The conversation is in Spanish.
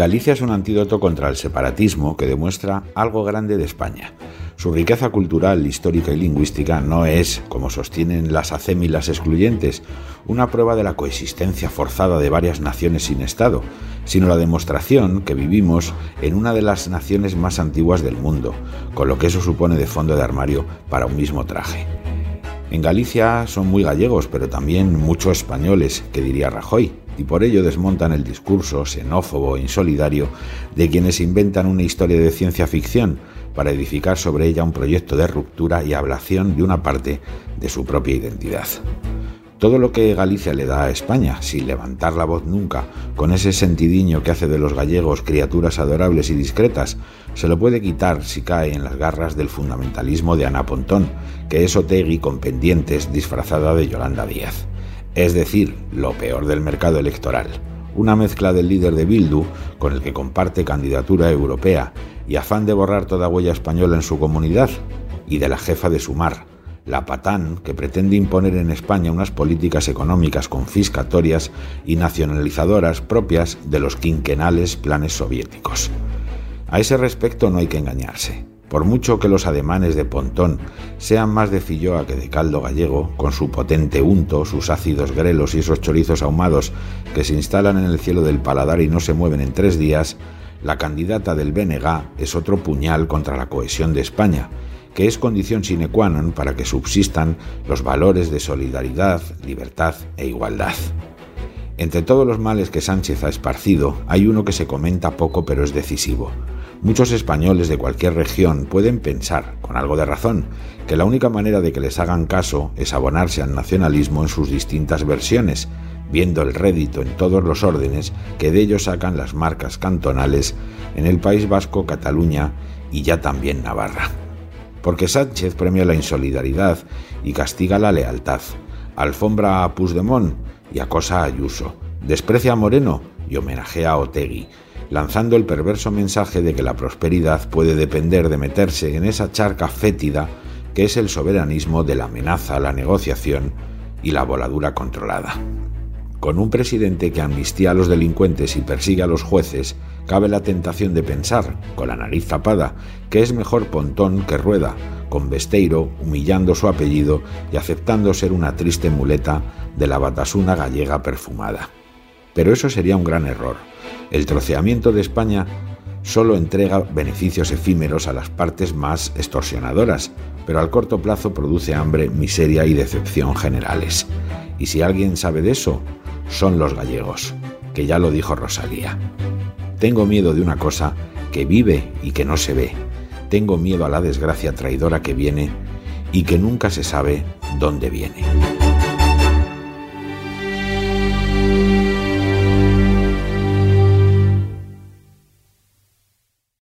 Galicia es un antídoto contra el separatismo que demuestra algo grande de España. Su riqueza cultural, histórica y lingüística no es, como sostienen las acémilas excluyentes, una prueba de la coexistencia forzada de varias naciones sin Estado, sino la demostración que vivimos en una de las naciones más antiguas del mundo, con lo que eso supone de fondo de armario para un mismo traje. En Galicia son muy gallegos, pero también muchos españoles, que diría Rajoy, y por ello desmontan el discurso xenófobo e insolidario de quienes inventan una historia de ciencia ficción para edificar sobre ella un proyecto de ruptura y ablación de una parte de su propia identidad. Todo lo que Galicia le da a España, sin levantar la voz nunca, con ese sentidiño que hace de los gallegos criaturas adorables y discretas, se lo puede quitar si cae en las garras del fundamentalismo de Ana Pontón, que es Otegui con pendientes disfrazada de Yolanda Díaz es decir, lo peor del mercado electoral. Una mezcla del líder de Bildu, con el que comparte candidatura europea y afán de borrar toda huella española en su comunidad, y de la jefa de Sumar, la Patán, que pretende imponer en España unas políticas económicas confiscatorias y nacionalizadoras propias de los quinquenales planes soviéticos. A ese respecto no hay que engañarse. Por mucho que los ademanes de Pontón sean más de filloa que de caldo gallego, con su potente unto, sus ácidos grelos y esos chorizos ahumados que se instalan en el cielo del paladar y no se mueven en tres días, la candidata del BNG es otro puñal contra la cohesión de España, que es condición sine qua non para que subsistan los valores de solidaridad, libertad e igualdad. Entre todos los males que Sánchez ha esparcido, hay uno que se comenta poco pero es decisivo Muchos españoles de cualquier región pueden pensar, con algo de razón, que la única manera de que les hagan caso es abonarse al nacionalismo en sus distintas versiones, viendo el rédito en todos los órdenes que de ellos sacan las marcas cantonales en el País Vasco, Cataluña y ya también Navarra. Porque Sánchez premia la insolidaridad y castiga la lealtad, alfombra a Puigdemont y acosa a Ayuso, desprecia a Moreno y homenajea a Otegui, lanzando el perverso mensaje de que la prosperidad puede depender de meterse en esa charca fétida que es el soberanismo de la amenaza, la negociación y la voladura controlada. Con un presidente que amnistía a los delincuentes y persigue a los jueces, cabe la tentación de pensar, con la nariz tapada, que es mejor Pontón que Rueda, con Besteiro humillando su apellido y aceptando ser una triste muleta de la batasuna gallega perfumada. Pero eso sería un gran error el troceamiento de España solo entrega beneficios efímeros a las partes más extorsionadoras, pero al corto plazo produce hambre, miseria y decepción generales. Y si alguien sabe de eso, son los gallegos, que ya lo dijo Rosalía. Tengo miedo de una cosa que vive y que no se ve. Tengo miedo a la desgracia traidora que viene y que nunca se sabe dónde viene.